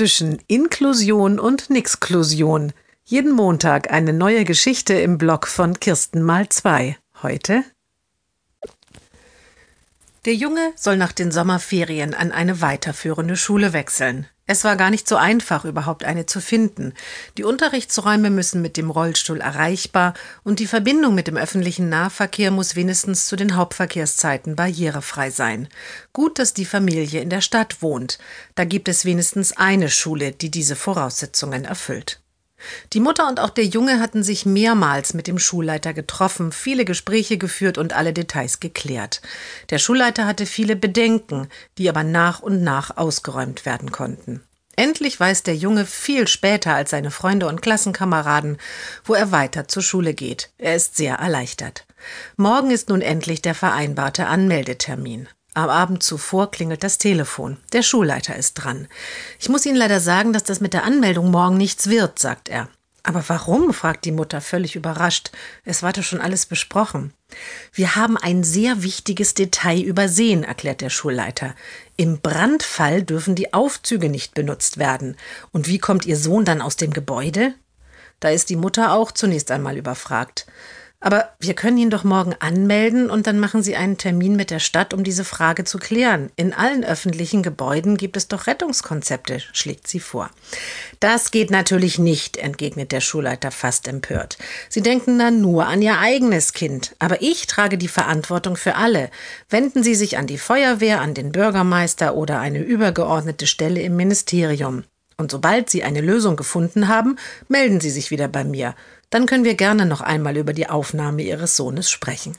zwischen Inklusion und Nixklusion. Jeden Montag eine neue Geschichte im Blog von Kirsten mal zwei. Heute der Junge soll nach den Sommerferien an eine weiterführende Schule wechseln. Es war gar nicht so einfach, überhaupt eine zu finden. Die Unterrichtsräume müssen mit dem Rollstuhl erreichbar und die Verbindung mit dem öffentlichen Nahverkehr muss wenigstens zu den Hauptverkehrszeiten barrierefrei sein. Gut, dass die Familie in der Stadt wohnt. Da gibt es wenigstens eine Schule, die diese Voraussetzungen erfüllt. Die Mutter und auch der Junge hatten sich mehrmals mit dem Schulleiter getroffen, viele Gespräche geführt und alle Details geklärt. Der Schulleiter hatte viele Bedenken, die aber nach und nach ausgeräumt werden konnten. Endlich weiß der Junge viel später als seine Freunde und Klassenkameraden, wo er weiter zur Schule geht. Er ist sehr erleichtert. Morgen ist nun endlich der vereinbarte Anmeldetermin. Am Abend zuvor klingelt das Telefon. Der Schulleiter ist dran. Ich muss Ihnen leider sagen, dass das mit der Anmeldung morgen nichts wird, sagt er. Aber warum? fragt die Mutter völlig überrascht. Es war doch schon alles besprochen. Wir haben ein sehr wichtiges Detail übersehen, erklärt der Schulleiter. Im Brandfall dürfen die Aufzüge nicht benutzt werden. Und wie kommt Ihr Sohn dann aus dem Gebäude? Da ist die Mutter auch zunächst einmal überfragt. Aber wir können ihn doch morgen anmelden und dann machen Sie einen Termin mit der Stadt, um diese Frage zu klären. In allen öffentlichen Gebäuden gibt es doch Rettungskonzepte, schlägt sie vor. Das geht natürlich nicht, entgegnet der Schulleiter fast empört. Sie denken dann nur an Ihr eigenes Kind. Aber ich trage die Verantwortung für alle. Wenden Sie sich an die Feuerwehr, an den Bürgermeister oder eine übergeordnete Stelle im Ministerium. Und sobald Sie eine Lösung gefunden haben, melden Sie sich wieder bei mir. Dann können wir gerne noch einmal über die Aufnahme Ihres Sohnes sprechen.